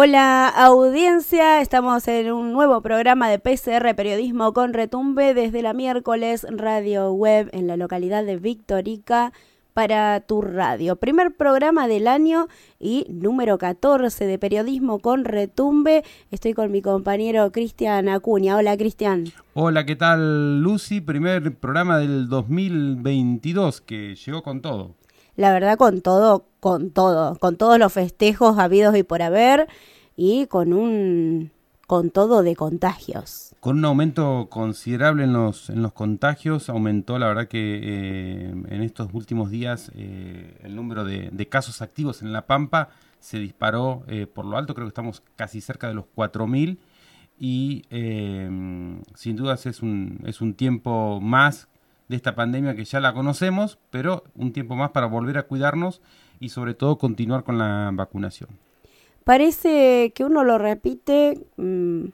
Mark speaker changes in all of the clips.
Speaker 1: Hola audiencia, estamos en un nuevo programa de PCR Periodismo con Retumbe desde la miércoles Radio Web en la localidad de Victorica para tu radio. Primer programa del año y número 14 de Periodismo con Retumbe. Estoy con mi compañero Cristian Acuña. Hola Cristian.
Speaker 2: Hola, ¿qué tal Lucy? Primer programa del 2022 que llegó con todo
Speaker 1: la verdad con todo, con todo, con todos los festejos habidos y por haber y con un con todo de contagios.
Speaker 2: Con un aumento considerable en los, en los contagios, aumentó la verdad que eh, en estos últimos días eh, el número de, casos activos en La Pampa se disparó eh, por lo alto, creo que estamos casi cerca de los 4.000 y sin dudas es un, es un tiempo más de esta pandemia que ya la conocemos, pero un tiempo más para volver a cuidarnos y sobre todo continuar con la vacunación.
Speaker 1: Parece que uno lo repite mm,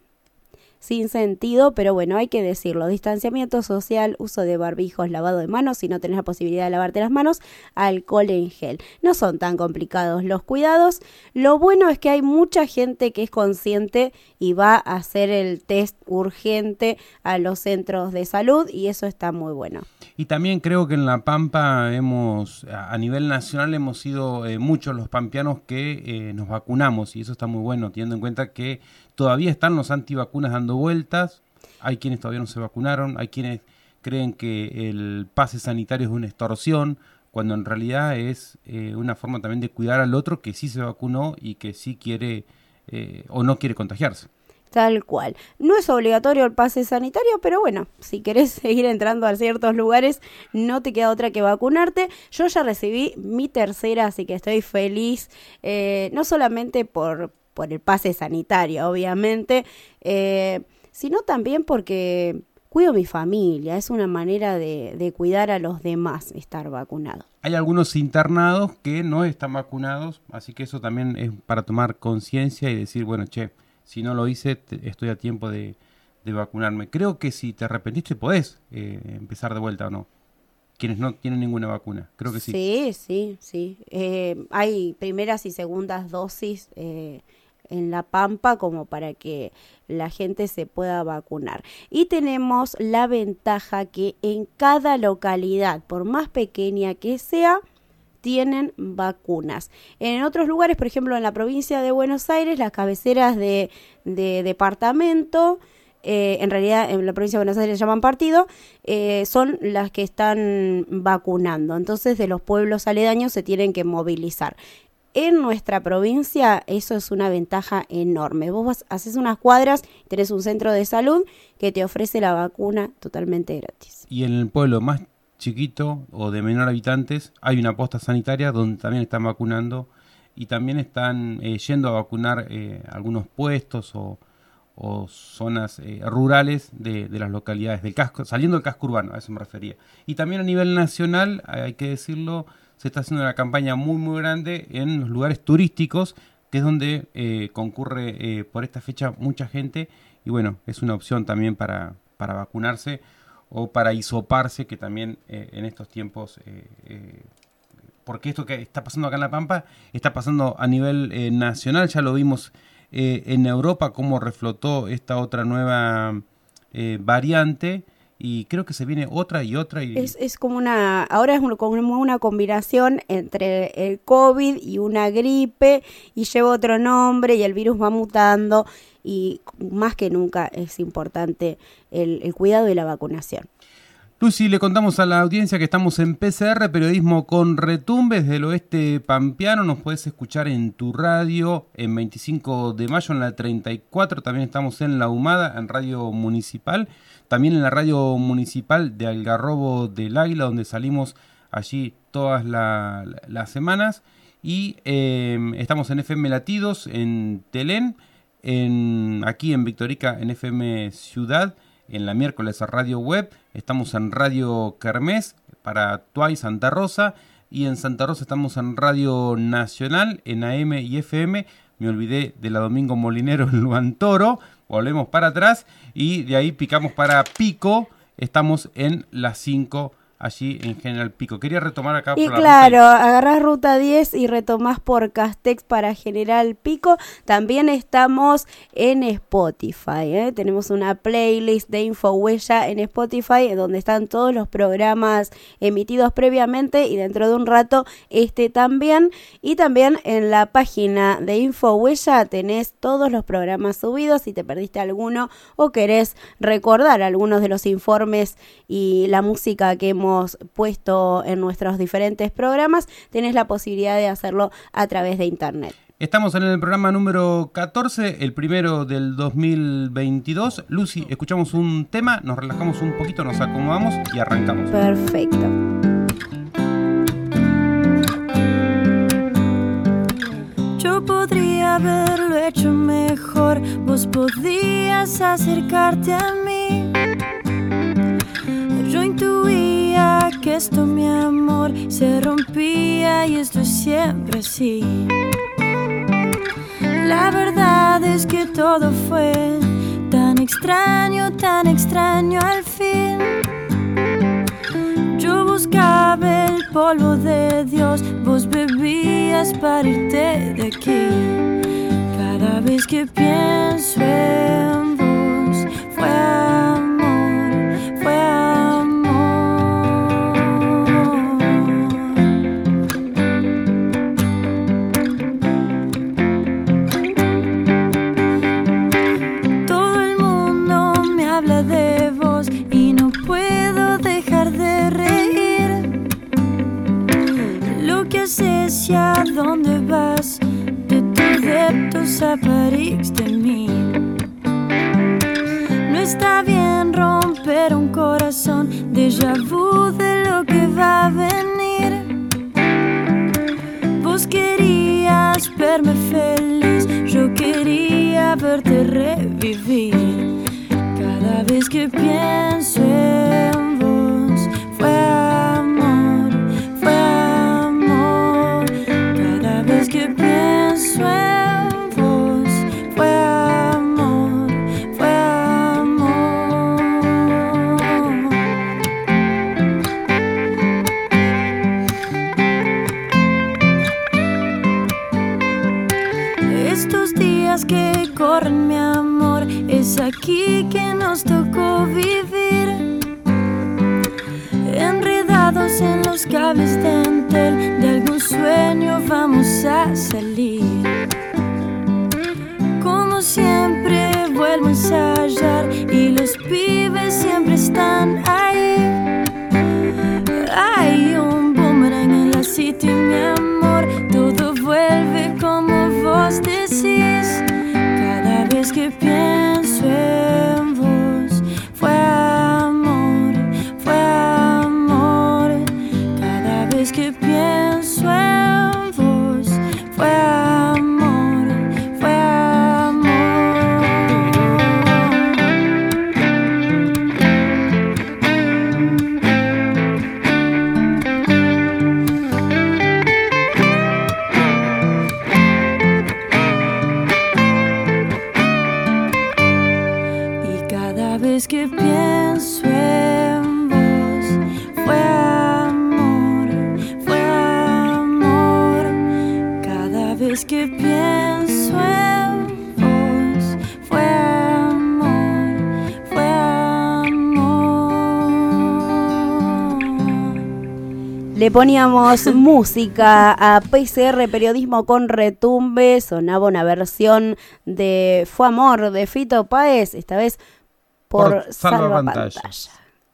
Speaker 1: sin sentido, pero bueno, hay que decirlo. Distanciamiento social, uso de barbijos, lavado de manos, si no tenés la posibilidad de lavarte las manos, alcohol en gel. No son tan complicados los cuidados. Lo bueno es que hay mucha gente que es consciente y va a hacer el test urgente a los centros de salud y eso está muy bueno.
Speaker 2: Y también creo que en La Pampa hemos, a nivel nacional hemos sido eh, muchos los pampeanos que eh, nos vacunamos y eso está muy bueno, teniendo en cuenta que todavía están los antivacunas dando vueltas, hay quienes todavía no se vacunaron, hay quienes creen que el pase sanitario es una extorsión, cuando en realidad es eh, una forma también de cuidar al otro que sí se vacunó y que sí quiere eh, o no quiere contagiarse.
Speaker 1: Tal cual. No es obligatorio el pase sanitario, pero bueno, si querés seguir entrando a ciertos lugares, no te queda otra que vacunarte. Yo ya recibí mi tercera, así que estoy feliz, eh, no solamente por, por el pase sanitario, obviamente, eh, sino también porque cuido mi familia, es una manera de, de, cuidar a los demás estar vacunado.
Speaker 2: Hay algunos internados que no están vacunados, así que eso también es para tomar conciencia y decir, bueno, che, si no lo hice, estoy a tiempo de, de, vacunarme. Creo que si te arrepentiste podés eh, empezar de vuelta o no quienes no tienen ninguna vacuna. Creo que sí.
Speaker 1: Sí, sí, sí. Eh, hay primeras y segundas dosis eh, en La Pampa como para que la gente se pueda vacunar. Y tenemos la ventaja que en cada localidad, por más pequeña que sea, tienen vacunas. En otros lugares, por ejemplo en la provincia de Buenos Aires, las cabeceras de, departamento, eh, en realidad en la provincia de Buenos Aires llaman partido, eh, son las que están vacunando. Entonces de los pueblos aledaños se tienen que movilizar en nuestra provincia eso es una ventaja enorme. Vos haces unas cuadras, tenés un centro de salud que te ofrece la vacuna totalmente gratis.
Speaker 2: Y en el pueblo más chiquito o de menor habitantes hay una posta sanitaria donde también están vacunando y también están eh, yendo a vacunar eh, algunos puestos o, zonas eh, rurales de, de, las localidades del casco, saliendo del casco urbano, a eso me refería. Y también a nivel nacional, hay que decirlo, se está haciendo una campaña muy muy grande en los lugares turísticos, que es donde eh, concurre eh, por esta fecha mucha gente. Y bueno, es una opción también para, para vacunarse o para hisoparse, que también eh, en estos tiempos, porque esto que está pasando acá en La Pampa está pasando a nivel nacional, ya lo vimos en Europa, cómo reflotó esta otra nueva variante y creo que se viene otra y otra. Y...
Speaker 1: Es, es como una, ahora es como una combinación entre el COVID y una gripe y lleva otro nombre y el virus va mutando y más que nunca es importante el, el cuidado y la vacunación.
Speaker 2: Lucy, le contamos a la audiencia que estamos en PCR, Periodismo con Retumbes del Oeste Pampeano. Nos puedes escuchar en tu radio en 25 de mayo, en la 34. También estamos en La Humada, en Radio Municipal. También en la Radio Municipal de Algarrobo del Águila, donde salimos allí todas las semanas. Y em, estamos en FM Latidos, en Telén, en, aquí en Victorica, en FM Ciudad en la miércoles a Radio Web, estamos en Radio Kermés para Tuay Santa Rosa y en Santa Rosa estamos en Radio Nacional, en AM y FM. Me olvidé de la Domingo Molinero en Luan Toro, volvemos para atrás y de ahí picamos para Pico, estamos en las 5 allí en General Pico. Quería retomar acá.
Speaker 1: Y claro, agarrás ruta 10 y retomás por Castex para General Pico. También estamos en Spotify. ¿eh? Tenemos una playlist de Infohuella en Spotify donde están todos los programas emitidos previamente y dentro de un rato este también. Y también en la página de Infohuella tenés todos los programas subidos. Si te perdiste alguno o querés recordar algunos de los informes y la música que hemos puesto en nuestros diferentes programas, tenés la posibilidad de hacerlo a través de internet.
Speaker 2: Estamos en el programa número 14, el primero del 2022. Lucy, escuchamos un tema, nos relajamos un poquito, nos acomodamos y arrancamos.
Speaker 1: Perfecto.
Speaker 3: Yo podría haberlo hecho mejor, vos podías acercarte a mí. Yo intuí esto, mi amor, se rompía y esto es siempre así. La verdad es que todo fue tan extraño, tan extraño al fin. Yo buscaba el polvo de Dios, vos bebías para irte de aquí. Cada vez que pienso en vos,
Speaker 1: poníamos música a PCR Periodismo con Retumbe, sonaba una versión de Fue Amor de Fito Páez, esta vez por,
Speaker 2: Por Salva
Speaker 1: Salva
Speaker 2: Pantalla.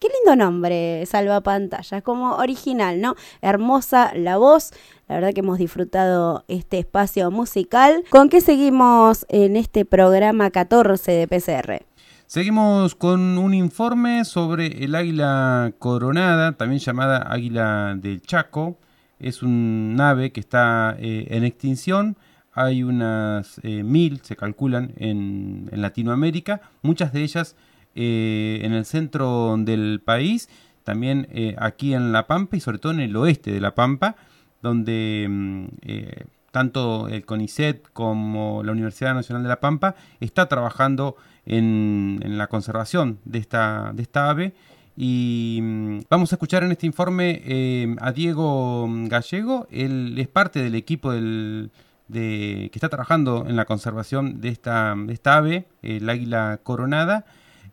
Speaker 1: Qué lindo nombre, Salvapantallas, como original, ¿no? Hermosa la voz. La verdad que hemos disfrutado este espacio musical. ¿Con qué seguimos en este programa 14 de PCR?
Speaker 2: Seguimos con un informe sobre el águila coronada, también llamada águila del Chaco. Es un ave que está eh, en extinción. Hay unas eh, mil, se calculan, en, Latinoamérica. Muchas de ellas eh, en el centro del país, también aquí en La Pampa y sobre todo en el oeste de La Pampa, donde mm, tanto el CONICET como la Universidad Nacional de La Pampa está trabajando la conservación de esta, de esta ave. Y mm, vamos a escuchar en este informe eh, a Diego Gallego. Él es parte del equipo del, de, que está trabajando en la conservación de esta, de esta ave, el águila coronada.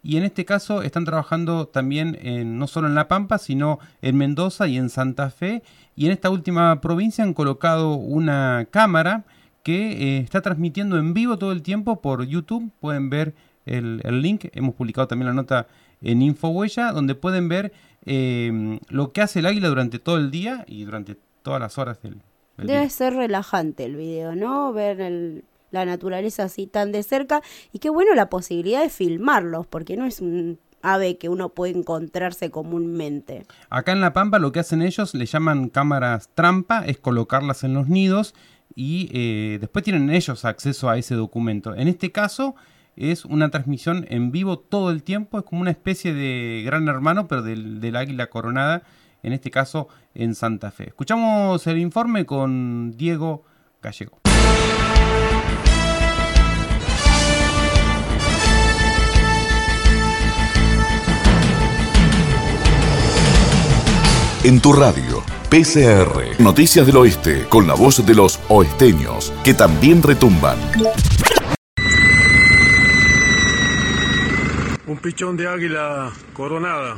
Speaker 2: Y en este caso están trabajando también en, no solo en La Pampa, sino en Mendoza y en Santa Fe. Y en esta última provincia han colocado una cámara que eh, está transmitiendo en vivo todo el tiempo por YouTube. Pueden ver el, link. Hemos publicado también la nota en Infohuella, donde pueden ver eh, lo que hace el águila durante todo el día y durante todas las horas del,
Speaker 1: Debe ser relajante el video, ¿no? Ver la naturaleza así tan de cerca y qué bueno la posibilidad de filmarlos, porque no es un ave que uno puede encontrarse comúnmente.
Speaker 2: Acá en La Pampa lo que hacen ellos, le llaman cámaras trampa, es colocarlas en los nidos y eh, después tienen ellos acceso a ese documento. En este caso es una transmisión en vivo todo el tiempo, es como una especie de gran hermano, pero del, águila coronada, en este caso en Santa Fe. Escuchamos el informe con Diego Gallego.
Speaker 4: En tu radio, PCR, Noticias del Oeste, con la voz de los oesteños, que también retumban.
Speaker 5: Un pichón de águila coronada.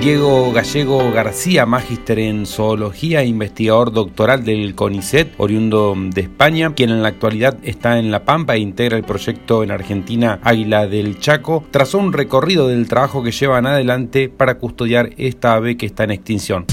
Speaker 2: Diego Gallego García, magíster en zoología e investigador doctoral del CONICET, oriundo de España, quien en la actualidad está en La Pampa e integra el proyecto en Argentina Águila del Chaco, trazó un recorrido del trabajo que llevan adelante para custodiar esta ave que está en extinción.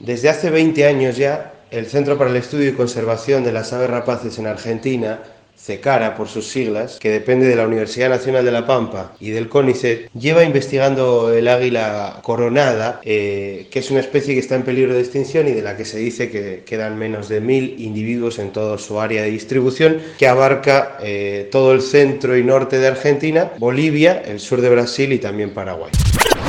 Speaker 6: Desde hace 20 años ya, el Centro para el Estudio y Conservación de las Aves Rapaces en Argentina CECARA por sus siglas, que depende de la Universidad Nacional de La Pampa y del CONICET, lleva investigando el águila coronada, eh, que es una especie que está en peligro de extinción y de la que se dice que quedan menos de mil individuos en todo su área de distribución, que abarca eh, todo el centro y norte de Argentina, Bolivia, el sur de Brasil y también Paraguay.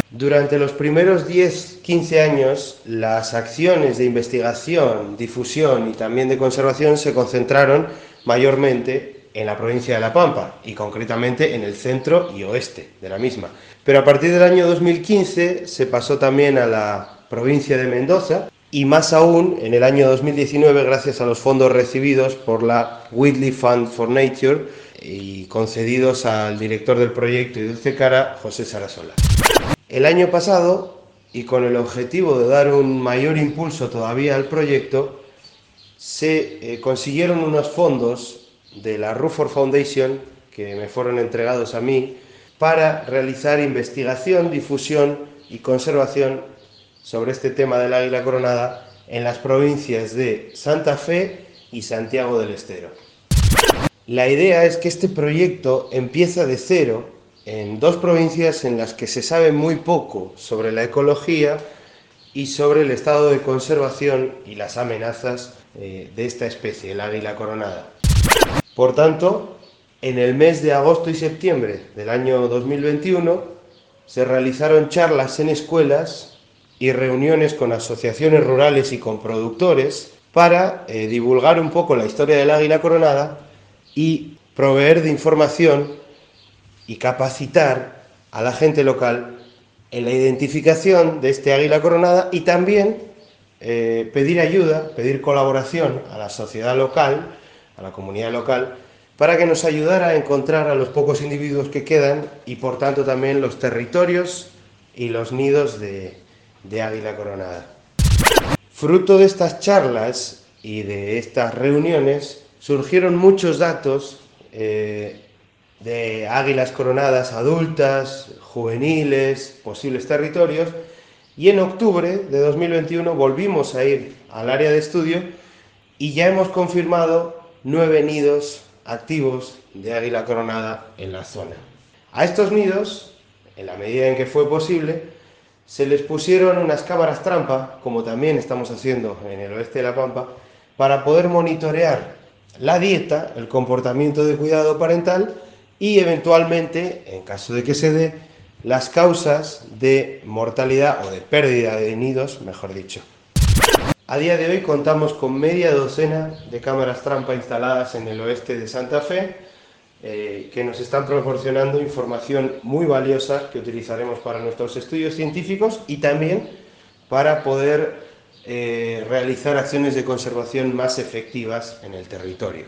Speaker 6: Durante los primeros 10-15 años, las acciones de investigación, difusión y también de conservación se concentraron mayormente en la provincia de La Pampa y concretamente en el centro y oeste de la misma. Pero a partir del año 2015 se pasó también a la provincia de Mendoza y más aún en el año 2019 gracias a los fondos recibidos por la Whitley Fund for Nature y concedidos al director del proyecto y Dulce Cara, José Sarasola. El año pasado, y con el objetivo de dar un mayor impulso todavía al proyecto, se eh, consiguieron unos fondos de la Rufford Foundation que me fueron entregados a mí para realizar investigación, difusión y conservación sobre este tema del águila coronada en las provincias de Santa Fe y Santiago del Estero. La idea es que este proyecto empieza de cero en dos provincias en las que se sabe muy poco sobre la ecología y sobre el estado de conservación y las amenazas eh, de esta especie, el águila coronada. Por tanto, en el mes de agosto y septiembre del año 2021 se realizaron charlas en escuelas y reuniones con asociaciones rurales y con productores para eh, divulgar un poco la historia del águila coronada y proveer de información y capacitar a la gente local en la identificación de este águila coronada y también eh, pedir ayuda, pedir colaboración a la sociedad local, a la comunidad local, para que nos ayudara a encontrar a los pocos individuos que quedan y por tanto también los territorios y los nidos de, águila coronada. Fruto de estas charlas y de estas reuniones surgieron muchos datos eh, de águilas coronadas adultas, juveniles, posibles territorios, y en octubre de 2021 volvimos a ir al área de estudio y ya hemos confirmado nueve nidos activos de águila coronada en la zona. A estos nidos, en la medida en que fue posible, se les pusieron unas cámaras trampa, como también estamos haciendo en el oeste de la Pampa, para poder monitorear la dieta, el comportamiento de cuidado parental y eventualmente, en caso de que se dé, las causas de mortalidad o de pérdida de nidos, mejor dicho. A día de hoy contamos con media docena de cámaras trampa instaladas en el oeste de Santa Fe, eh, que nos están proporcionando información muy valiosa que utilizaremos para nuestros estudios científicos y también para poder eh, realizar acciones de conservación más efectivas en el territorio.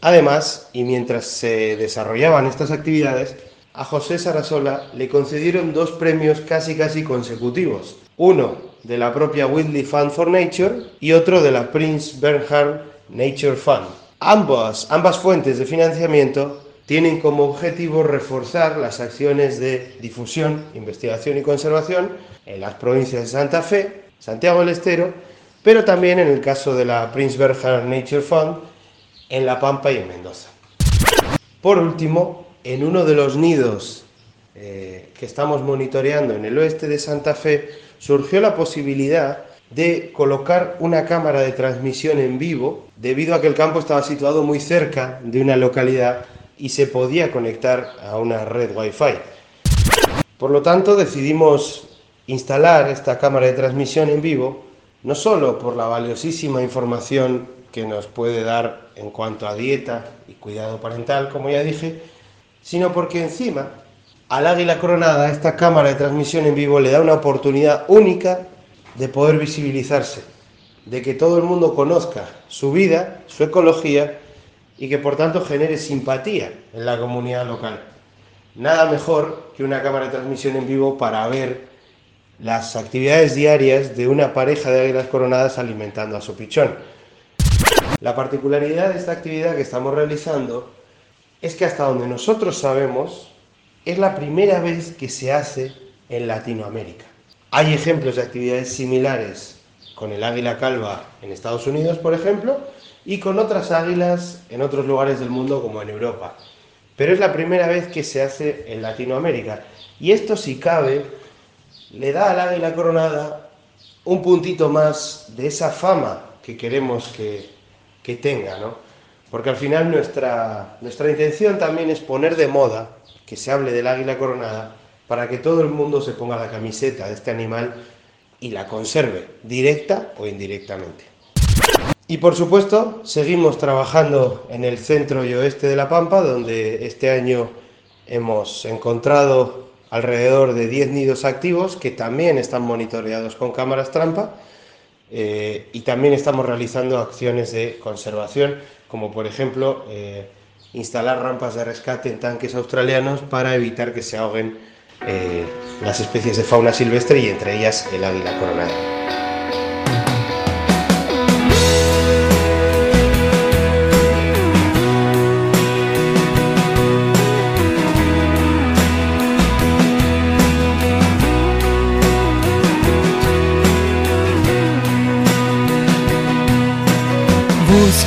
Speaker 6: Además, y mientras se desarrollaban estas actividades, a José Sarasola le concedieron dos premios casi casi consecutivos. Uno de la propia Whitley Fund for Nature y otro de la Prince Bernhard Nature Fund. Ambas, ambas fuentes de financiamiento tienen como objetivo reforzar las acciones de difusión, investigación y conservación en las provincias de Santa Fe, Santiago del Estero, pero también en el caso de la Prince Bernhard Nature Fund en La Pampa y en Mendoza. Por último, en uno de los nidos eh, que estamos monitoreando en el oeste de Santa Fe, surgió la posibilidad de colocar una cámara de transmisión en vivo, debido a que el campo estaba situado muy cerca de una localidad y se podía conectar a una red Wi-Fi. Por lo tanto, decidimos instalar esta cámara de transmisión en vivo, no solo por la valiosísima información que nos puede dar en cuanto a dieta y cuidado parental, como ya dije, sino porque encima al águila coronada esta cámara de transmisión en vivo le da una oportunidad única de poder visibilizarse, de que todo el mundo conozca su vida, su ecología y que por tanto genere simpatía en la comunidad local. Nada mejor que una cámara de transmisión en vivo para ver las actividades diarias de una pareja de águilas coronadas alimentando a su pichón. La particularidad de esta actividad que estamos realizando es que hasta donde nosotros sabemos, es la primera vez que se hace en Latinoamérica. Hay ejemplos de actividades similares con el águila calva en Estados Unidos, por ejemplo, y con otras águilas en otros lugares del mundo como en Europa. Pero es la primera vez que se hace en Latinoamérica. Y esto, si cabe, le da al águila coronada un puntito más de esa fama que queremos que, que tenga, ¿no? Porque al final nuestra, nuestra intención también es poner de moda que se hable del águila coronada para que todo el mundo se ponga la camiseta de este animal y la conserve, directa o indirectamente. Y por supuesto, seguimos trabajando en el centro y oeste de La Pampa, donde este año hemos encontrado alrededor de 10 nidos activos que también están monitoreados con cámaras trampa eh, y también estamos realizando acciones de conservación como por ejemplo eh, instalar rampas de rescate en tanques australianos para evitar que se ahoguen eh, las especies de fauna silvestre y entre ellas el águila coronada.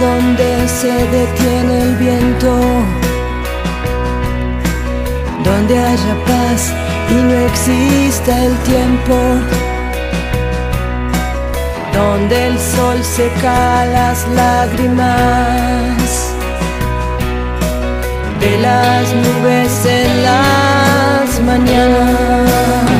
Speaker 7: Donde se detiene el viento, donde haya paz y no exista el tiempo, donde el sol seca las lágrimas. De las nubes en las mañanas.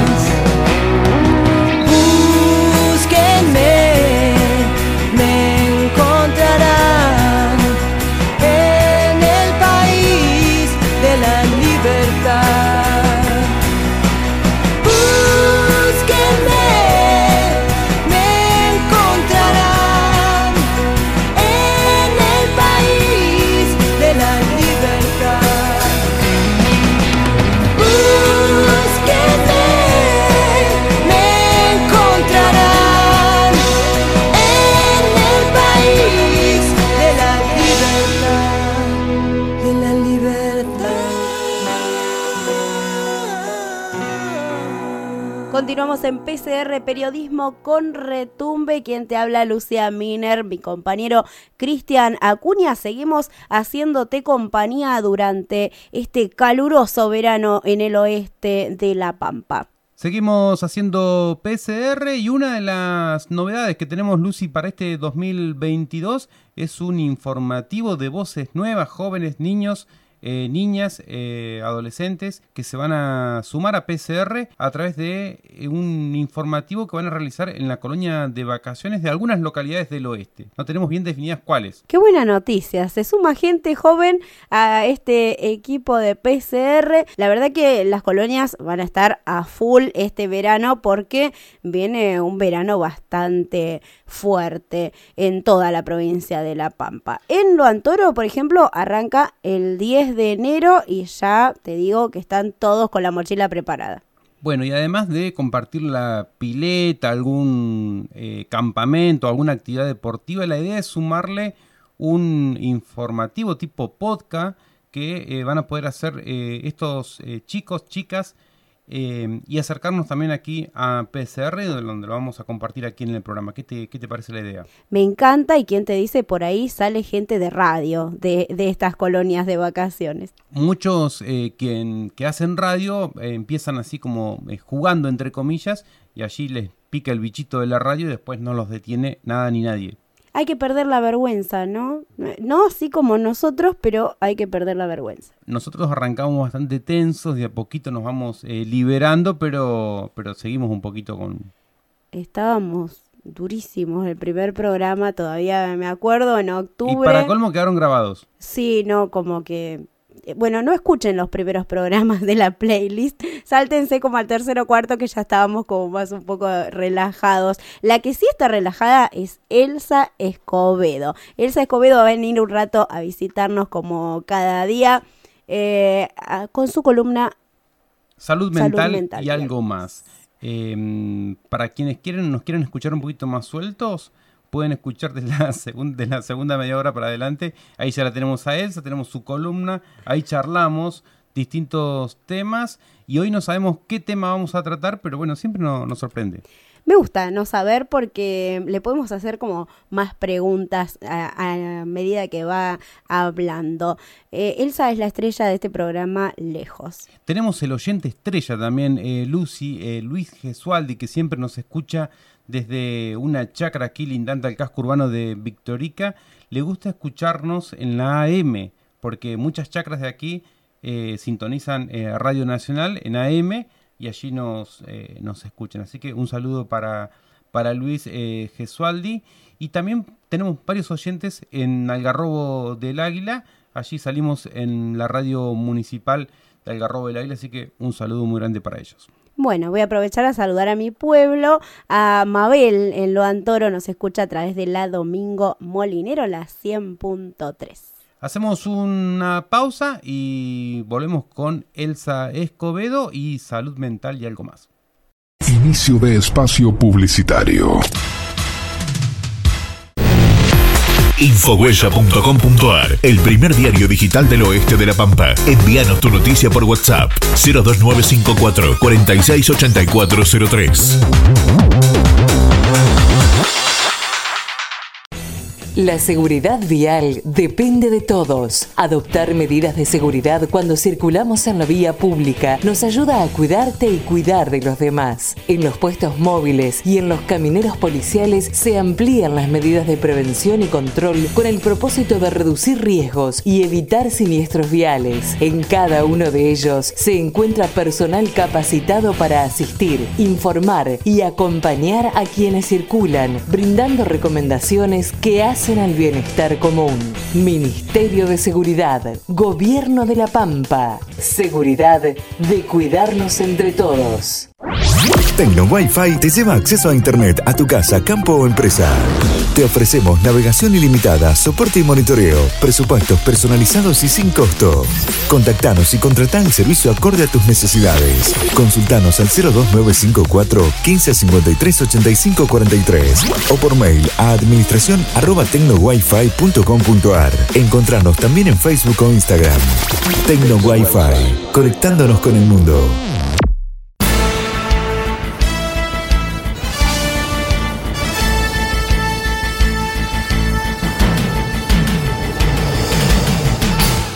Speaker 1: En PCR Periodismo con Retumbe. Quien te habla, Lucia Miner, mi compañero Cristian Acuña. Seguimos haciéndote compañía durante este caluroso verano en el oeste de La Pampa.
Speaker 2: Seguimos haciendo PCR y una de las novedades que tenemos, Lucy, para este 2022 es un informativo de voces nuevas, jóvenes, niños eh, niñas, eh, adolescentes que se van a sumar a PCR a través de eh, un informativo que van a realizar en la colonia de vacaciones de algunas localidades del oeste. No tenemos bien definidas cuáles.
Speaker 1: Qué buena noticia. Se suma gente joven a este equipo de PCR. La verdad que las colonias van a estar a full este verano porque viene un verano bastante fuerte en toda la provincia de La Pampa. En Lo Antoro, por ejemplo, arranca el 10 de enero y ya te digo que están todos con la mochila preparada.
Speaker 2: Bueno, y además de compartir la pileta, algún eh, campamento, alguna actividad deportiva, la idea es sumarle un informativo tipo podcast que eh, van a poder hacer eh, estos chicos, chicas, eh, y acercarnos también aquí a PCR, donde lo vamos a compartir aquí en el programa. ¿Qué te, qué te parece la idea?
Speaker 1: Me encanta y quien te dice por ahí sale gente de radio de, de estas colonias de vacaciones.
Speaker 2: Muchos eh, que, que, hacen radio eh, empiezan así como jugando entre comillas y allí les pica el bichito de la radio y después no los detiene nada ni nadie
Speaker 1: hay que perder la vergüenza, ¿no? No así como nosotros, pero hay que perder la vergüenza.
Speaker 2: Nosotros arrancamos bastante tensos, de a poquito nos vamos eh, liberando, pero, pero seguimos un poquito con...
Speaker 1: Estábamos durísimos el primer programa, todavía me acuerdo, en octubre. Y
Speaker 2: para colmo quedaron grabados.
Speaker 1: Sí, no, como que bueno, no escuchen los primeros programas de la playlist, sáltense como al tercero o cuarto que ya estábamos como más un poco relajados. La que sí está relajada es Elsa Escobedo. Elsa Escobedo va a venir un rato a visitarnos como cada día eh, con su columna
Speaker 2: Salud mental, y algo más. Em, para quienes quieren, nos quieren escuchar un poquito más sueltos, pueden escuchar de la, de la segunda media hora para adelante. Ahí ya la tenemos a Elsa, tenemos su columna, ahí charlamos distintos temas y hoy no sabemos qué tema vamos a tratar, pero bueno, siempre nos sorprende.
Speaker 1: Me gusta no saber porque le podemos hacer como más preguntas a, medida que va hablando. Eh, Elsa es la estrella de este programa lejos.
Speaker 2: Tenemos el oyente estrella también, eh, Lucy, eh, Luis Gesualdi, que siempre nos escucha desde una chacra aquí lindante al casco urbano de Victorica, le gusta escucharnos en la AM, porque muchas chacras de aquí eh, sintonizan eh, Radio Nacional en AM y allí nos, eh, nos escuchan. Así que un saludo para, para Luis Gesualdi. Y también tenemos varios oyentes en Algarrobo del Águila. Allí salimos en la radio municipal de Algarrobo del Águila, así que un saludo muy grande para ellos.
Speaker 1: Bueno, voy a aprovechar a saludar a mi pueblo, a Mabel en Lo Antoro, nos escucha a través de la Domingo Molinero, la 100.3.
Speaker 2: Hacemos una pausa y volvemos con Elsa Escobedo y salud mental y algo más.
Speaker 8: Inicio de espacio publicitario. Infohuella.com.ar, el primer diario digital del oeste de La Pampa. Envíanos tu noticia por WhatsApp 02954 468403.
Speaker 9: La seguridad vial depende de todos. Adoptar medidas de seguridad cuando circulamos en la vía pública nos ayuda a cuidarte y cuidar de los demás. En los puestos móviles y en los camineros policiales se amplían las medidas de prevención y control con el propósito de reducir riesgos y evitar siniestros viales. En cada uno de ellos se encuentra personal capacitado para asistir, informar y acompañar a quienes circulan, brindando recomendaciones que hacen al bienestar común. Ministerio de Seguridad, Gobierno de la Pampa. Seguridad de cuidarnos entre todos.
Speaker 10: Tecno Wi-Fi te lleva acceso a Internet a tu casa, campo o empresa. Te ofrecemos navegación ilimitada, soporte y monitoreo, presupuestos personalizados y sin costo. Contactanos y contratá el servicio acorde a tus necesidades. Consultanos al 02954 1553 85 43 o por mail a administración arroba tecnowifi.com.ar. Encontranos también en Facebook o Instagram. Tecno Wi-Fi, conectándonos con el mundo.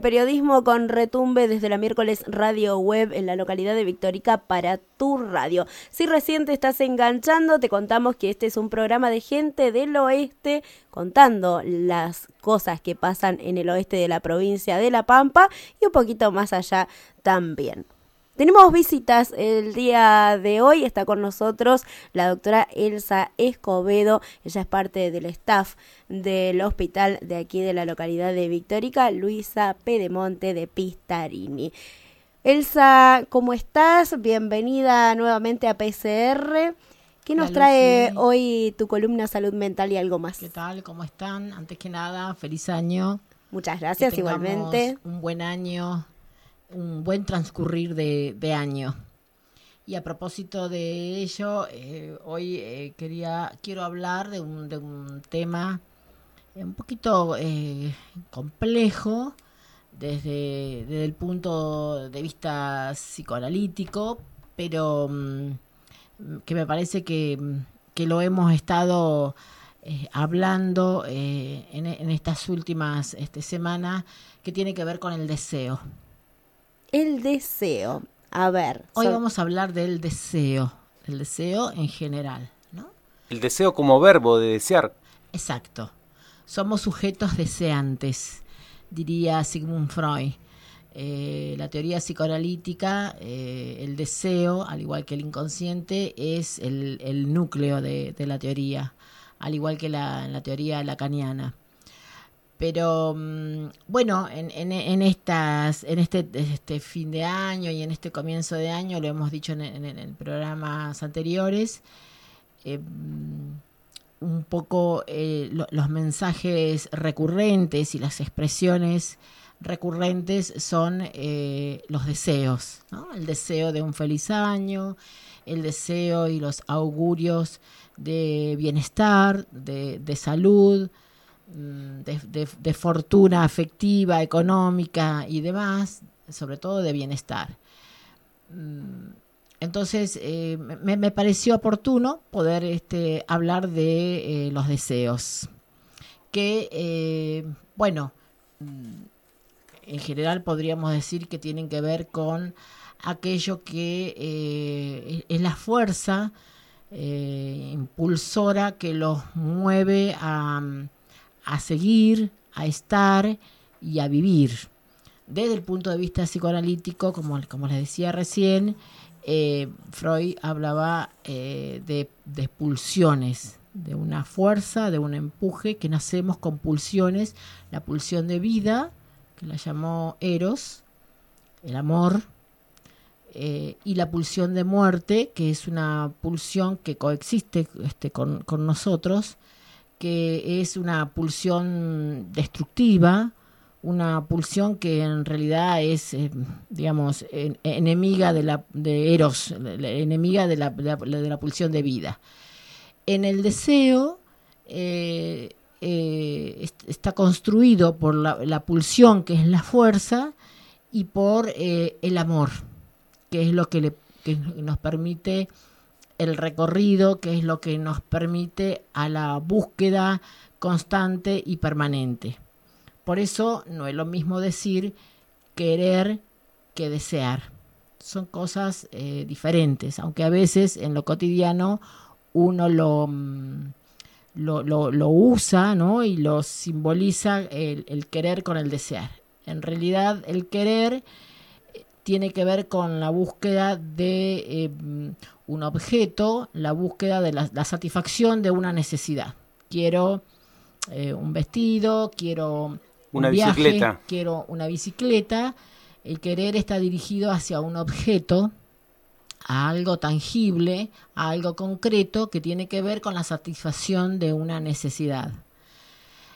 Speaker 1: Periodismo con retumbe desde la miércoles radio web en la localidad de Victorica para tu radio. Si recién te estás enganchando, te contamos que este es un programa de gente del oeste contando las cosas que pasan en el oeste de la provincia de La Pampa y un poquito más allá también. Tenemos visitas el día de hoy. Está con nosotros la doctora Elsa Escobedo. Ella es parte del staff del hospital de aquí de la localidad de Victórica, Luisa Pedemonte de Pistarini. Elsa, ¿cómo estás? Bienvenida nuevamente a PCR. ¿Qué nos
Speaker 11: Hola,
Speaker 1: trae hoy tu columna Salud Mental y algo más?
Speaker 11: ¿Qué tal? ¿Cómo están? Antes que nada, feliz año.
Speaker 1: Muchas gracias,
Speaker 11: Que
Speaker 1: igualmente.
Speaker 11: Un buen año, un buen transcurrir de, de año. Y a propósito de ello, eh, hoy eh, quería quiero hablar de un, de un tema eh, un poquito eh, complejo desde, desde el punto de vista psicoanalítico, pero mm, que me parece que, que lo hemos estado eh, hablando eh, en, en estas últimas este, semanas, que tiene que ver con el deseo.
Speaker 1: El deseo. A ver.
Speaker 11: Hoy
Speaker 1: so-
Speaker 11: vamos a hablar del deseo, del deseo en general, ¿no?
Speaker 12: El deseo como verbo de desear.
Speaker 11: Exacto. Somos sujetos deseantes, diría Sigmund Freud. Eh, la teoría psicoanalítica, eh, el deseo, al igual que el inconsciente, es el, el núcleo de, de la teoría, al igual que la, la teoría lacaniana. Pero mm, bueno, en, estas, en este, este fin de año y en este comienzo de año, lo hemos dicho en, programas anteriores, eh, mm, un poco eh, lo- los mensajes recurrentes y las expresiones recurrentes son eh, los deseos, ¿no? El deseo de un feliz año, el deseo y los augurios de bienestar, de, de salud, de, de- de fortuna afectiva, económica y demás, sobre todo de bienestar. Mm, Entonces, eh, me, me pareció oportuno poder este, hablar de eh, los deseos. Que, eh, bueno, mm, en general podríamos decir que tienen que ver con aquello que eh, es la fuerza impulsora que los mueve a, a seguir, a estar y a vivir. Desde el punto de vista psicoanalítico, como, como les decía recién, eh, Freud hablaba eh, de, pulsiones, de una fuerza, de un empuje, que nacemos con pulsiones, la pulsión de vida, que la llamó Eros, el amor, eh, y la pulsión de muerte, que es una pulsión que coexiste este, con, con nosotros, que es una pulsión destructiva, una pulsión que en realidad es, eh, digamos, en- enemiga de, la, de Eros, enemiga de la, la- pulsión de vida. En el deseo eh, eh, est- está construido por la, pulsión, que es la fuerza, y por el amor, que es lo que, le, que nos permite el recorrido, que es lo que nos permite a la búsqueda constante y permanente. Por eso no es lo mismo decir querer que desear. Son cosas eh, diferentes, aunque a veces en lo cotidiano uno lo, mm, lo, lo- usa ¿no? y lo simboliza el, querer con el desear. En realidad el querer eh, tiene que ver con la búsqueda de eh, un objeto, la búsqueda de la, la satisfacción de una necesidad. Quiero eh, un vestido, quiero un
Speaker 12: Una
Speaker 11: viaje,
Speaker 12: bicicleta.
Speaker 11: quiero una bicicleta. El querer está dirigido hacia un objeto, a algo tangible, a algo concreto que tiene que ver con la satisfacción de una necesidad.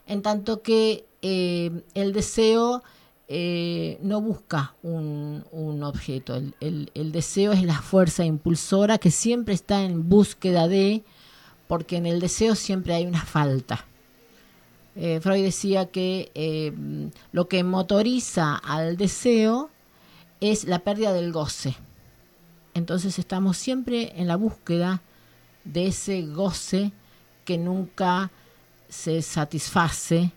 Speaker 11: En tanto que eh, el deseo eh, no busca un, objeto, el, el- el deseo es la fuerza impulsora que siempre está en búsqueda de, porque en el deseo siempre hay una falta. Eh, Freud decía que eh, lo que motoriza al deseo es la pérdida del goce. Entonces estamos siempre en la búsqueda de ese goce que nunca se satisface,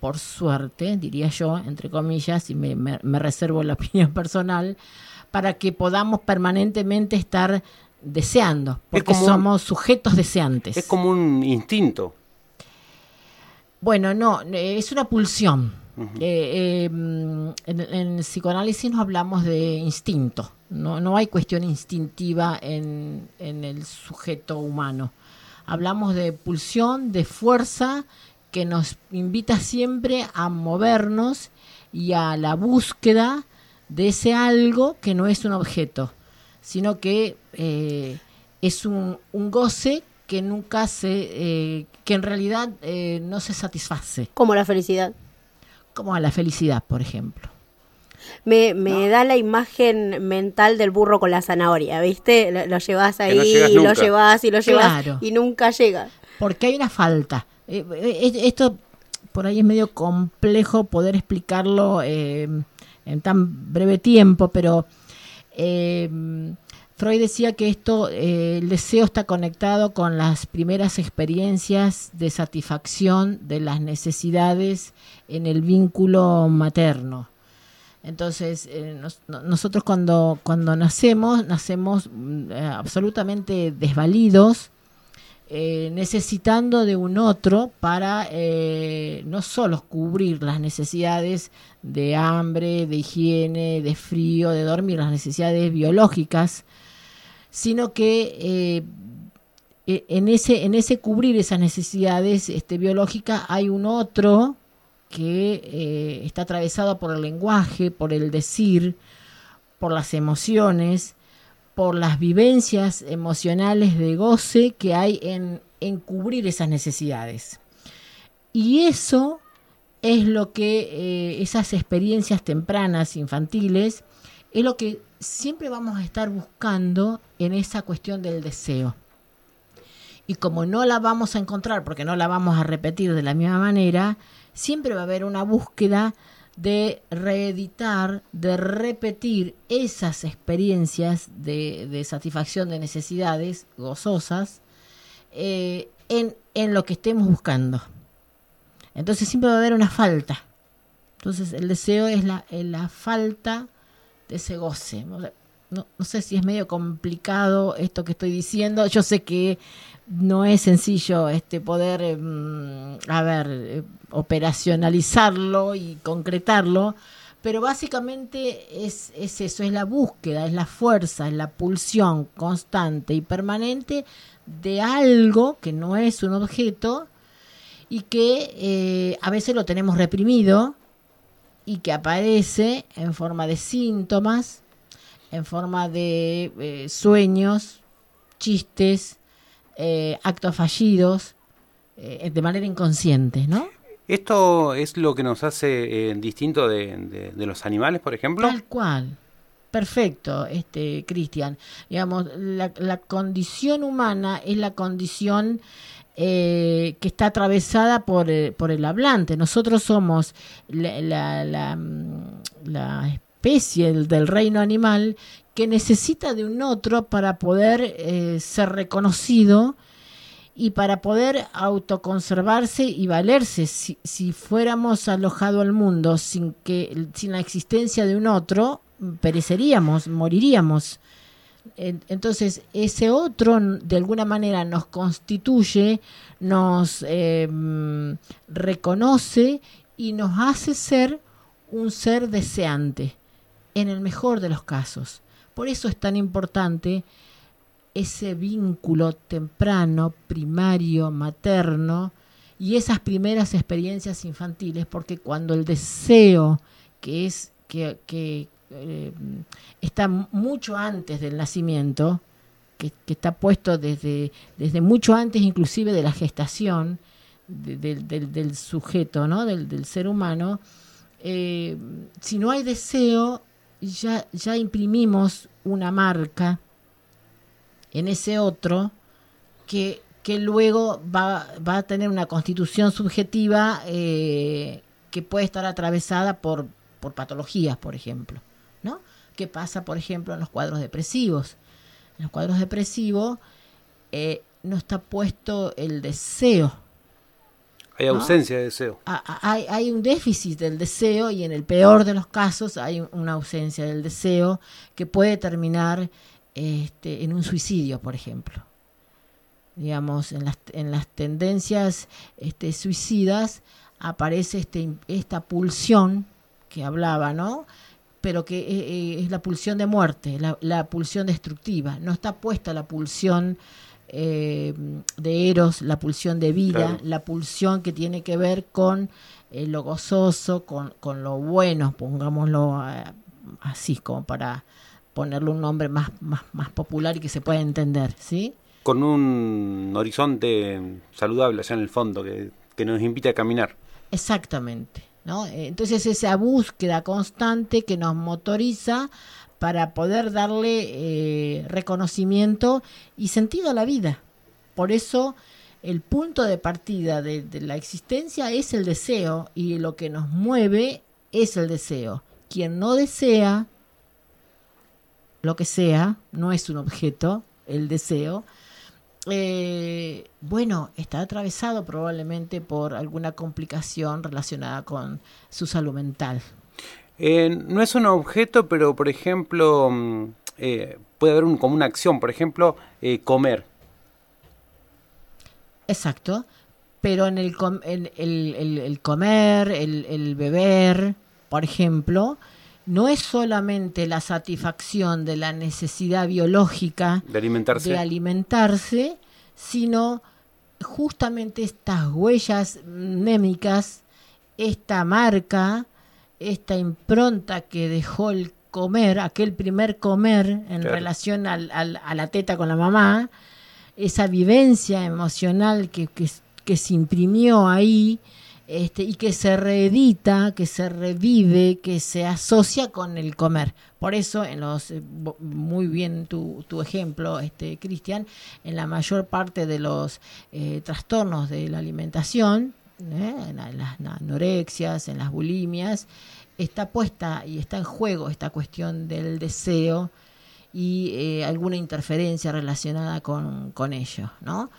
Speaker 11: por suerte, diría yo, entre comillas, y me, me- me reservo la opinión personal, para que podamos permanentemente estar deseando, porque
Speaker 12: un-
Speaker 11: somos sujetos deseantes.
Speaker 12: Es como un instinto.
Speaker 11: Bueno, no, eh, es una pulsión. Eh, eh, mm, en, en psicoanálisis no hablamos de instinto, no, no hay cuestión instintiva en, en el sujeto humano. Hablamos de pulsión, de fuerza que nos invita siempre a movernos y a la búsqueda de ese algo que no es un objeto, sino que eh, es un, un goce que nunca se, eh, que en realidad eh, no se satisface.
Speaker 1: Como la felicidad.
Speaker 11: Como a la felicidad, por ejemplo.
Speaker 1: Me, me da la imagen mental del burro con la zanahoria, ¿viste? Lo, lo llevas ahí,
Speaker 11: no
Speaker 1: y lo llevas y lo llevas
Speaker 11: Claro.
Speaker 1: y nunca llega.
Speaker 11: Porque hay una falta. Eh, eh, esto por ahí es medio complejo poder explicarlo eh, en tan breve tiempo, pero eh, Freud decía que esto, eh, el deseo está conectado con las primeras experiencias de satisfacción de las necesidades en el vínculo materno. Entonces, eh, nos- no- nosotros cuando, cuando nacemos, nacemos mm, absolutamente desvalidos, eh, necesitando de un otro para eh, no solo cubrir las necesidades de hambre, de higiene, de frío, de dormir, las necesidades biológicas, sino que eh, e- en ese, en ese cubrir esas necesidades este, biológicas hay un otro que está atravesado por el lenguaje, por el decir, por las emociones, por las vivencias emocionales de goce que hay en, en cubrir esas necesidades. Y eso es lo que eh, esas experiencias tempranas, infantiles, es lo que siempre vamos a estar buscando en esa cuestión del deseo. Y como no la vamos a encontrar, porque no la vamos a repetir de la misma manera, siempre va a haber una búsqueda de reeditar, de repetir esas experiencias de, de satisfacción de necesidades gozosas eh, en, en lo que estemos buscando. Entonces siempre va a haber una falta. Entonces el deseo es la, la falta de ese goce. No, no sé si es medio complicado esto que estoy diciendo. Yo sé que no es sencillo este poder, mm, a ver, eh, operacionalizarlo y concretarlo, pero básicamente es, es eso, es la búsqueda, es la fuerza, es la pulsión constante y permanente de algo que no es un objeto y que eh, a veces lo tenemos reprimido y que aparece en forma de síntomas, en forma de eh, sueños, chistes, eh, actos fallidos, eh, de manera inconsciente, ¿no?
Speaker 12: ¿Esto es lo que nos hace eh, distinto de, de- de los animales, por ejemplo?
Speaker 11: Tal cual. Perfecto, este Cristian. Digamos, la, la condición humana es la condición eh, que está atravesada por, por el hablante. Nosotros somos la, la, la, mm, la especie del, reino animal que necesita de un otro para poder eh, ser reconocido y para poder autoconservarse y valerse. Si, si fuéramos alojado al mundo sin que sin la existencia de un otro pereceríamos moriríamos. En- entonces ese otro de alguna manera nos constituye nos mm, reconoce y nos hace ser un ser deseante en el mejor de los casos por eso es tan importante ese vínculo temprano, primario, materno y esas primeras experiencias infantiles, porque cuando el deseo, que es que, eh, está mucho antes del nacimiento, que, está puesto desde, desde mucho antes inclusive de la gestación de- del- del, sujeto, ¿no? del, del ser humano, eh, si no hay deseo, ya, ya imprimimos una marca en ese otro que, que luego va, va a tener una constitución subjetiva eh, que puede estar atravesada por, por patologías, por ejemplo. ¿no? ¿Qué pasa, por ejemplo, en los cuadros depresivos? En los cuadros depresivos eh, no está puesto el deseo.
Speaker 12: Hay
Speaker 11: ¿no?
Speaker 12: ausencia de deseo.
Speaker 11: hay, hay un déficit del deseo y en el peor de los casos hay un- una ausencia del deseo que puede terminar este, en un suicidio, por ejemplo. Digamos, en las, en las tendencias este, suicidas aparece este, esta pulsión que hablaba, ¿no? Pero que eh, eh, es la pulsión de muerte, la, la pulsión destructiva. No está puesta la pulsión eh, de eros, la pulsión de vida,
Speaker 12: Claro.
Speaker 11: la pulsión que tiene que ver con eh, lo gozoso, con, con lo bueno, pongámoslo eh, así, como para ponerle un nombre más, más, más popular y que se pueda entender, ¿sí?
Speaker 12: Con un horizonte saludable allá en el fondo que, que nos invita a caminar.
Speaker 11: Exactamente, ¿no? Entonces esa búsqueda constante que nos motoriza para poder darle eh, reconocimiento y sentido a la vida. Por eso el punto de partida de, la existencia es el deseo y lo que nos mueve es el deseo. Quien no desea lo que sea, no es un objeto, el deseo, eh, bueno, está atravesado probablemente por alguna complicación relacionada con su salud mental.
Speaker 12: Eh, no es un objeto, pero por ejemplo, mm, eh, puede haber un, como una acción, por ejemplo, eh, comer.
Speaker 11: Exacto. Pero en el, com- en el, el- el comer, el, el beber, por ejemplo, no es solamente la satisfacción de la necesidad biológica
Speaker 12: De alimentarse.
Speaker 11: de alimentarse, sino justamente estas huellas mnémicas, esta marca, esta impronta que dejó el comer, aquel primer comer en
Speaker 12: Claro.
Speaker 11: relación al- al- a la teta con la mamá, esa vivencia emocional que, que, que se imprimió ahí este, y que se reedita, que se revive, que se asocia con el comer. Por eso, en los eh, muy bien tu, tu ejemplo, este Cristian, en la mayor parte de los eh, trastornos de la alimentación, ¿eh? en la- en las anorexias, en las bulimias, está puesta y está en juego esta cuestión del deseo y eh, alguna interferencia relacionada con, con ello, ¿no?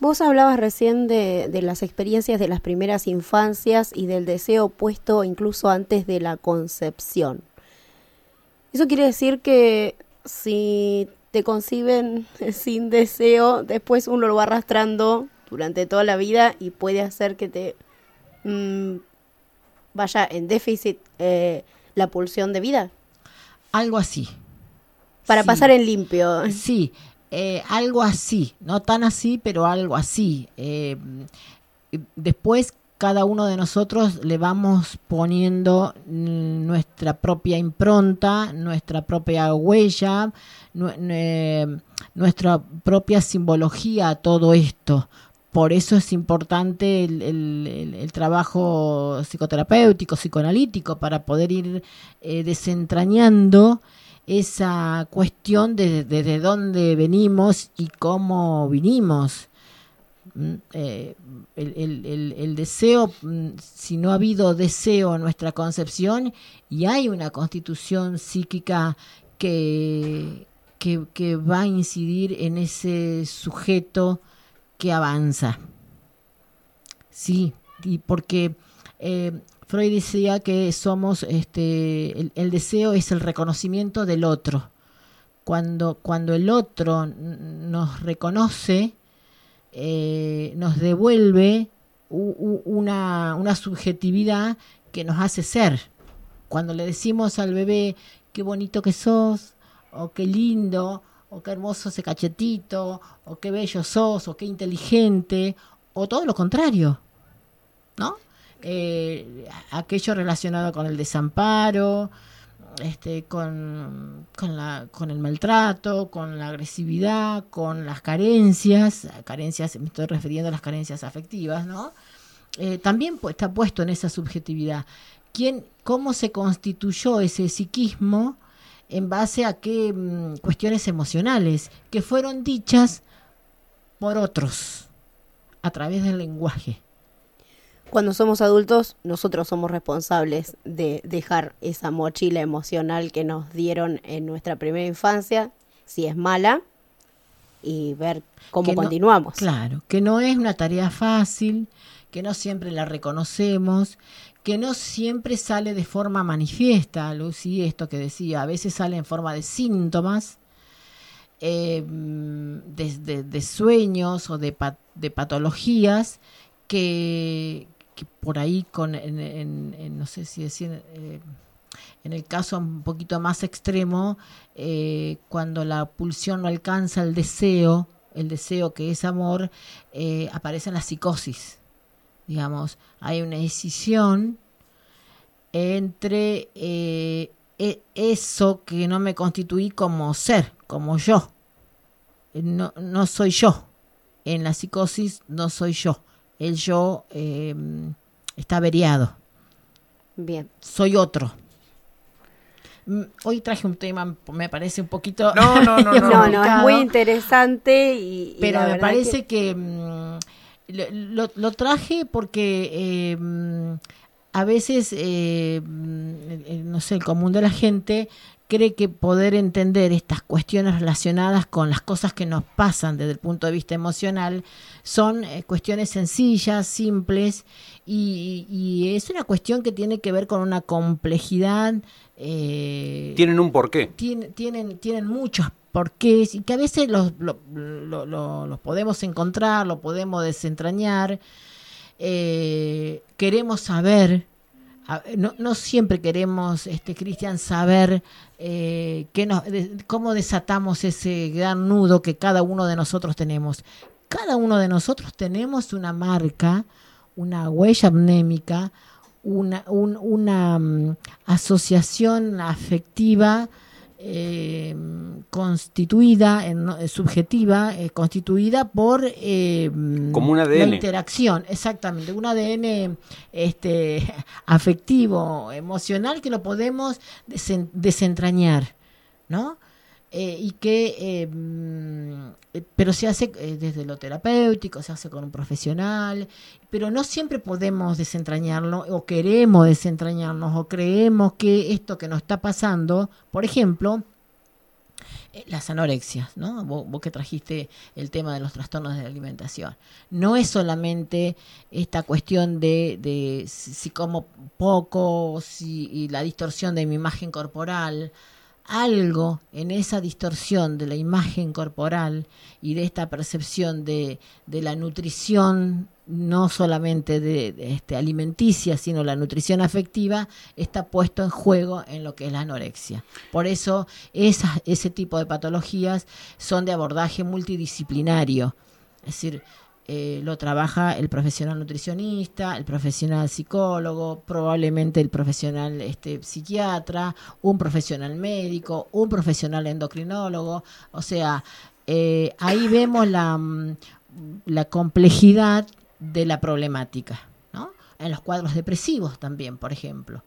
Speaker 1: Vos hablabas recién de, de, las experiencias de las primeras infancias y del deseo puesto incluso antes de la concepción. Eso quiere decir que si te conciben sin deseo, después uno lo va arrastrando durante toda la vida y puede hacer que te mmm, vaya en déficit eh, la pulsión de vida.
Speaker 11: Algo así.
Speaker 1: Para
Speaker 11: Sí.
Speaker 1: pasar en limpio.
Speaker 11: Sí, eh, algo así, no tan así, pero algo así. Eh, después cada uno de nosotros le vamos poniendo mm, nuestra propia impronta, nuestra propia huella, nue- nue- nuestra propia simbología a todo esto. Por eso es importante el, trabajo psicoterapéutico, psicoanalítico, para poder ir eh, desentrañando esa cuestión de desde dónde venimos y cómo vinimos. Mm, eh, el deseo, mm, si no ha habido deseo en nuestra concepción y hay una constitución psíquica que, que, que va a incidir en ese sujeto que avanza. Sí, y porque eh, Freud decía que somos, este, el, deseo es el reconocimiento del otro. Cuando, cuando el otro nos reconoce, eh, nos devuelve una, una subjetividad que nos hace ser. Cuando le decimos al bebé, qué bonito que sos, o qué lindo, o qué hermoso ese cachetito, o qué bello sos, o qué inteligente, o todo lo contrario, ¿no? Eh, aquello relacionado con el desamparo, este, con, con, la, con el maltrato, con la agresividad, con las carencias, carencias, me estoy refiriendo a las carencias afectivas, ¿no? Eh, también está puesto en esa subjetividad. ¿Quién, ¿Cómo se constituyó ese psiquismo en base a qué mm, cuestiones emocionales que fueron dichas por otros a través del lenguaje?
Speaker 1: Cuando somos adultos, nosotros somos responsables de dejar esa mochila emocional que nos dieron en nuestra primera infancia, si es mala, y ver cómo
Speaker 11: no-
Speaker 1: continuamos.
Speaker 11: claro, que no es una tarea fácil, que no siempre la reconocemos, que no siempre sale de forma manifiesta, Lucy, esto que decía, a veces sale en forma de síntomas, eh, de, sueños o de, de patologías que, por ahí con en, en- no sé si decir eh, en el caso un poquito más extremo eh, cuando la pulsión no alcanza el deseo el deseo que es amor eh, aparece en la psicosis digamos hay una decisión entre eh, e- eso que no me constituí como ser como yo. No, no soy yo. En la psicosis no soy yo. El yo eh, está averiado.
Speaker 1: Bien.
Speaker 11: soy otro. Mm, hoy traje un tema me parece un poquito
Speaker 12: No, no, no, no.
Speaker 1: No, no, es muy interesante y, y
Speaker 11: pero
Speaker 1: la
Speaker 11: me parece que, mm, lo, traje porque eh, a veces eh, eh, no sé el común de la gente cree que poder entender estas cuestiones relacionadas con las cosas que nos pasan desde el punto de vista emocional son cuestiones sencillas, simples, y es una cuestión que tiene que ver con una complejidad. Eh,
Speaker 12: Tienen un porqué.
Speaker 11: tiene- tienen, tienen muchos porqués y que a veces los, lo- lo- lo- los podemos encontrar, lo podemos desentrañar. Eh, queremos saber, no, no siempre queremos, este Cristian, saber eh, qué nos, de- cómo desatamos ese gran nudo que cada uno de nosotros tenemos. Cada uno de nosotros tenemos una marca, una huella amnémica, una, un- una mm, asociación afectiva eh, constituida, eh, subjetiva, eh, constituida por eh,
Speaker 12: Como un
Speaker 11: la
Speaker 12: ADN.
Speaker 11: interacción, exactamente, un ADN este, afectivo, emocional que lo podemos desen- desentrañar, ¿no? Eh, y que, eh, mm, pero se hace eh, desde lo terapéutico, se hace con un profesional, pero no siempre podemos desentrañarlo o queremos desentrañarnos o creemos que esto que nos está pasando, por ejemplo, eh, las anorexias, ¿no? Vos, vos, que trajiste el tema de los trastornos de la alimentación. No es solamente esta cuestión de, de si como poco, si y la distorsión de mi imagen corporal, algo en esa distorsión de la imagen corporal y de esta percepción de, de la nutrición no solamente de, este, alimenticia, sino la nutrición afectiva, está puesto en juego en lo que es la anorexia. Por eso ese tipo de patologías son de abordaje multidisciplinario. Es decir, eh, lo trabaja el profesional nutricionista, el profesional psicólogo, probablemente el profesional este, psiquiatra, un profesional médico, un profesional endocrinólogo. O sea, eh, ahí vemos la, mm, la complejidad de la problemática, ¿no? En los cuadros depresivos también, por ejemplo.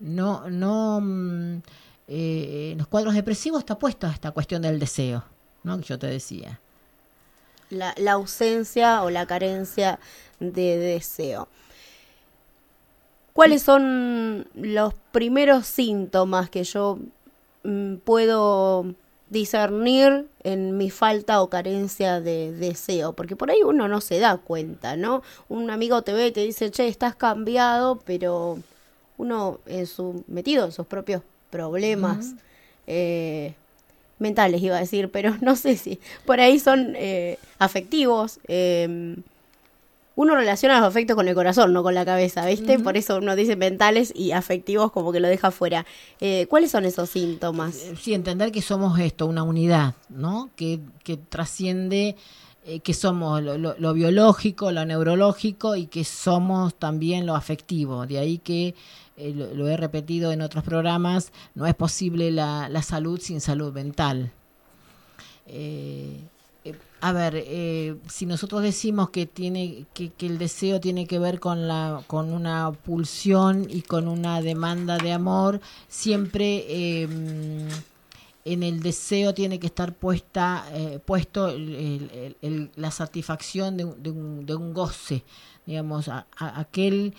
Speaker 11: No, no, mm, eh, en los cuadros depresivos está puesta esta cuestión del deseo, ¿no? Que yo te decía.
Speaker 1: La, la ausencia o la carencia de deseo. ¿Cuáles son los primeros síntomas que yo mm, puedo discernir en mi falta o carencia de deseo, porque por ahí uno no se da cuenta, ¿no? Un amigo te ve y te dice, che, estás cambiado, pero uno en su, metido en sus propios problemas eh, mentales, iba a decir, pero no sé si por ahí son eh, afectivos. Eh, uno relaciona los afectos con el corazón, no con la cabeza, ¿viste? Por eso uno dice mentales y afectivos como que lo deja fuera. Eh, ¿Cuáles son esos síntomas?
Speaker 11: Eh, sí, entender que somos esto, una unidad, ¿no? Que, que trasciende, eh, que somos lo, biológico, lo neurológico y que somos también lo afectivo. De ahí que, lo, he repetido en otros programas, no es posible la, la salud sin salud mental. Eh, a ver, eh, si nosotros decimos que tiene que, que, el deseo tiene que ver con la con una pulsión y con una demanda de amor, siempre eh, en el deseo tiene que estar puesta eh, puesto la satisfacción de, un, de un, goce, digamos, aquel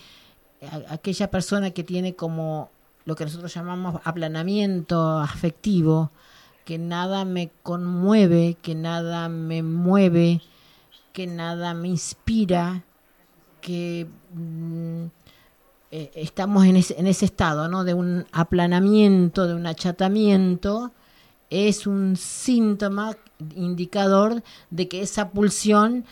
Speaker 11: aquella persona que tiene como lo que nosotros llamamos aplanamiento afectivo que nada me conmueve, que nada me mueve, que nada me inspira, que mm, eh, estamos en ese, en ese estado, ¿no? De un aplanamiento, de un achatamiento, es un síntoma indicador de que esa pulsión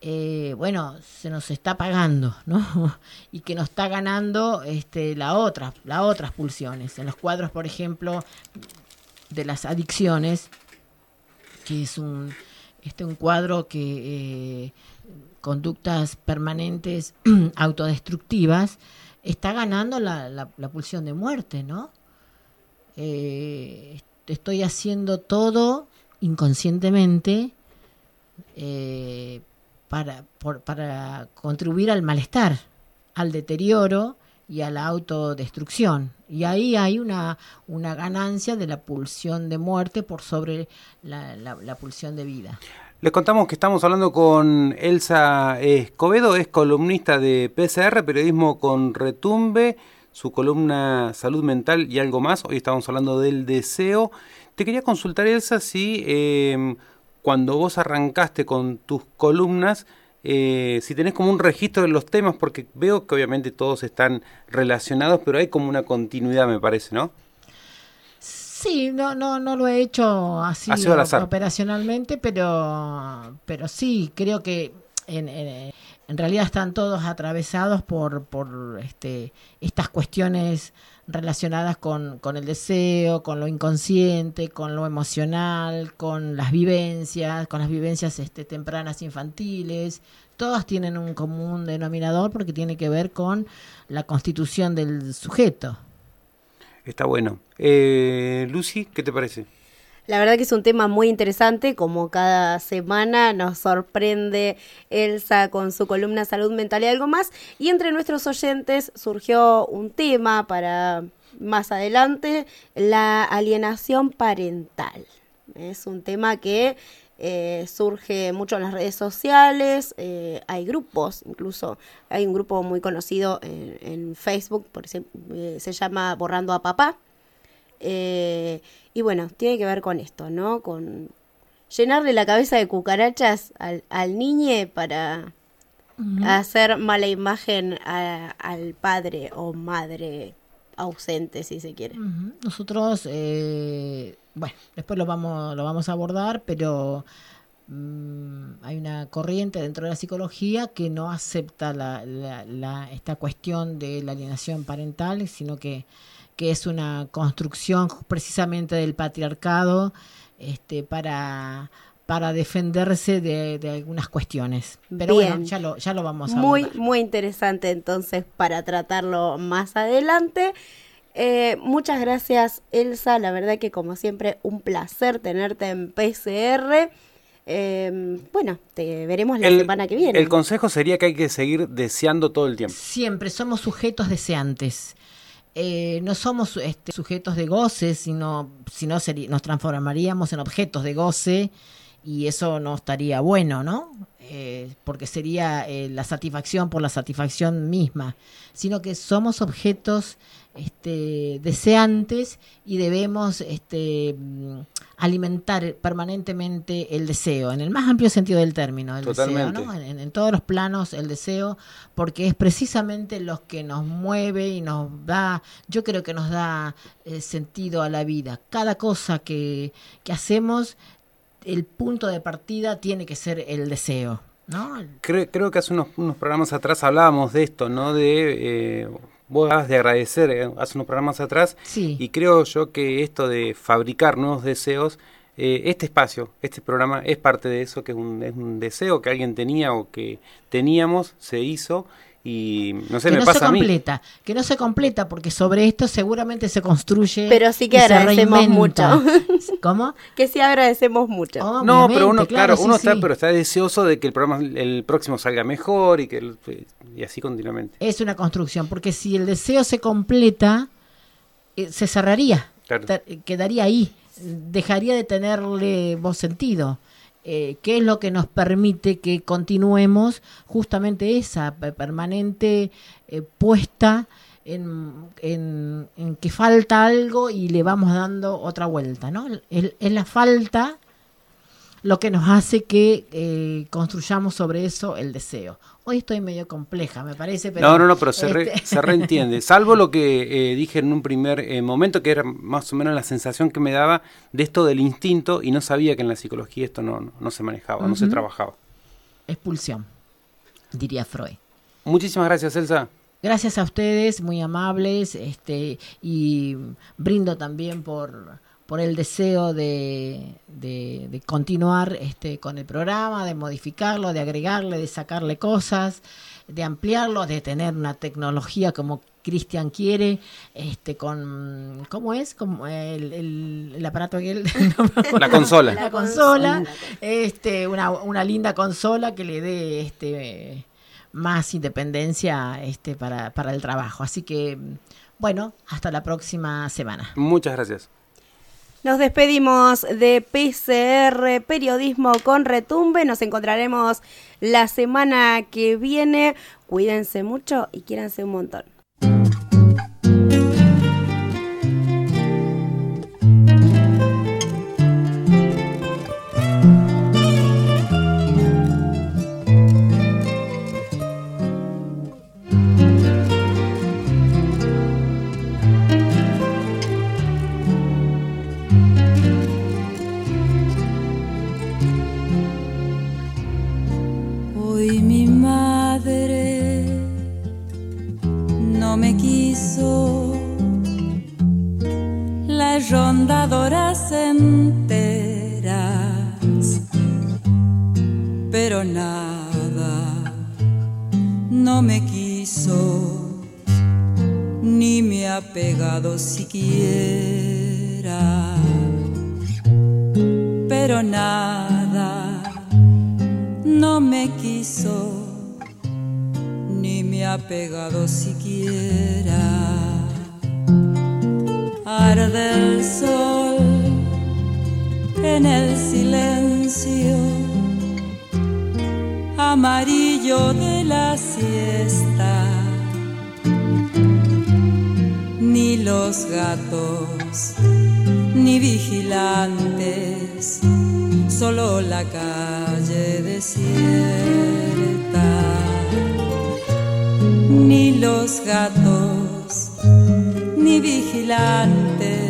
Speaker 11: eh, bueno, se nos está apagando, ¿no? y que nos está ganando este, la otra, las otras pulsiones. En los cuadros, por ejemplo, de las adicciones, que es un, este, un cuadro que eh, conductas permanentes autodestructivas, está ganando la, la, pulsión de muerte, ¿no? Eh, estoy haciendo todo inconscientemente para, para contribuir al malestar, al deterioro y a la autodestrucción. Y ahí hay una, una ganancia de la pulsión de muerte por sobre la, la, pulsión de vida.
Speaker 12: Les contamos que estamos hablando con Elsa Escobedo, es columnista de PCR, periodismo con retumbe, su columna Salud Mental y algo más. Hoy estamos hablando del deseo. Te quería consultar, Elsa, si eh, cuando vos arrancaste con tus columnas, eh, si tenés como un registro de los temas, porque veo que obviamente todos están relacionados, pero hay como una continuidad, me parece, ¿no?
Speaker 11: Sí, no, no, no lo he hecho así operacionalmente, pero, pero sí, creo que en, en, en, realidad están todos atravesados por, por este, estas cuestiones relacionadas con, con el deseo, con lo inconsciente, con lo emocional, con las vivencias, con las vivencias este, tempranas infantiles. Todas tienen un común denominador porque tiene que ver con la constitución del sujeto.
Speaker 12: Está bueno. Eh, Lucy, ¿qué te parece?
Speaker 1: La verdad que es un tema muy interesante, como cada semana nos sorprende Elsa con su columna Salud Mental y algo más. Y entre nuestros oyentes surgió un tema para más adelante, la alienación parental. Es un tema que eh, surge mucho en las redes sociales, eh, hay grupos, incluso hay un grupo muy conocido en, Facebook, por ejemplo, eh, se llama Borrando a Papá, Eh, y bueno, tiene que ver con esto, ¿no? Con llenarle la cabeza de cucarachas al, al niñe para hacer mala imagen a- al padre o madre ausente, si se quiere.
Speaker 11: Nosotros, eh, bueno, después lo vamos, lo vamos a abordar, pero mm, hay una corriente dentro de la psicología que no acepta la, la- la- esta cuestión de la alienación parental, sino que, que es una construcción precisamente del patriarcado este, para, para defenderse de, de algunas cuestiones. Pero bueno,
Speaker 1: Bien.
Speaker 11: ya lo, ya lo vamos a
Speaker 1: Muy,
Speaker 11: abordar.
Speaker 1: muy interesante entonces para tratarlo más adelante. Eh, muchas gracias Elsa, la verdad que como siempre un placer tenerte en PCR. Eh, bueno, te veremos la semana que viene.
Speaker 2: el consejo sería que hay que seguir deseando todo el tiempo.
Speaker 11: Siempre somos sujetos deseantes. Eh, no somos este, sujetos de goce, sino, sino nos transformaríamos en objetos de goce y eso no estaría bueno, ¿no? Eh, porque sería eh, la satisfacción por la satisfacción misma, sino que somos objetos este, deseantes y debemos este, mm, alimentar permanentemente el deseo, en el más amplio sentido del término, el deseo,
Speaker 2: Totalmente.
Speaker 11: ¿no? En, en- en todos los planos el deseo, porque es precisamente lo que nos mueve y nos da, yo creo que nos da eh, sentido a la vida. Cada cosa que, que hacemos, el punto de partida tiene que ser el deseo, ¿no?
Speaker 2: Creo, creo que hace unos, unos programas atrás hablábamos de esto, ¿no? De eh, vos hablabas de agradecer eh, hace unos programas atrás
Speaker 11: Sí.
Speaker 2: y creo yo que esto de fabricar nuevos deseos, eh, este espacio, este programa es parte de eso, que es un, es un deseo que alguien tenía o que teníamos, se hizo y no sé,
Speaker 11: que
Speaker 2: me
Speaker 11: no
Speaker 2: pasa
Speaker 11: se
Speaker 2: a mí.
Speaker 11: completa, que no se completa porque sobre esto seguramente se construye.
Speaker 1: Pero sí que agradecemos mucho.
Speaker 11: ¿Cómo?
Speaker 1: que sí agradecemos mucho.
Speaker 2: No, pero uno, claro,
Speaker 11: claro, sí,
Speaker 2: uno está,
Speaker 11: sí.
Speaker 2: pero está deseoso de que el programa, el próximo salga mejor y que el- y así continuamente.
Speaker 11: Es una construcción, porque si el deseo se completa, eh, se cerraría,
Speaker 2: Claro.
Speaker 11: Te- quedaría ahí, dejaría de tenerle voz sentido. Eh, ¿Qué es lo que nos permite que continuemos justamente esa pe- permanente eh, puesta en, en- que falta algo y le vamos dando otra vuelta? ¿no? Es la falta lo que nos hace que eh, construyamos sobre eso el deseo. Hoy estoy medio compleja, me parece, pero...
Speaker 2: no, no, no, pero se, re-
Speaker 11: este,
Speaker 2: se reentiende. Salvo lo que eh, dije en un primer eh, momento, que era más o menos la sensación que me daba de esto del instinto, y no sabía que en la psicología esto no, no, no se manejaba, no se trabajaba.
Speaker 11: expulsión, diría Freud.
Speaker 2: Muchísimas gracias, Elsa.
Speaker 11: Gracias a ustedes, muy amables, este, y brindo también por, por el deseo de, de- de continuar este, con el programa, de modificarlo, de agregarle, de sacarle cosas, de ampliarlo, de tener una tecnología como Cristian quiere, este, con, ¿cómo es? Como el, el- el aparato que él...
Speaker 2: La consola.
Speaker 11: La consola, este, una, una linda consola que le dé este más independencia este para, para el trabajo. Así que, bueno, hasta la próxima semana.
Speaker 2: Muchas gracias.
Speaker 1: Nos despedimos de PCR Periodismo con Retumbe. Nos encontraremos la semana que viene. Cuídense mucho y quiéranse un montón.
Speaker 7: Rondadoras enteras, pero nada no me quiso ni me ha pegado siquiera, pero nada no me quiso ni me ha pegado siquiera. Arde el sol en el silencio amarillo de la siesta, ni lo los gatos, ni vigilantes, solo la calle desierta. Ni los gatos, ni vigilantes,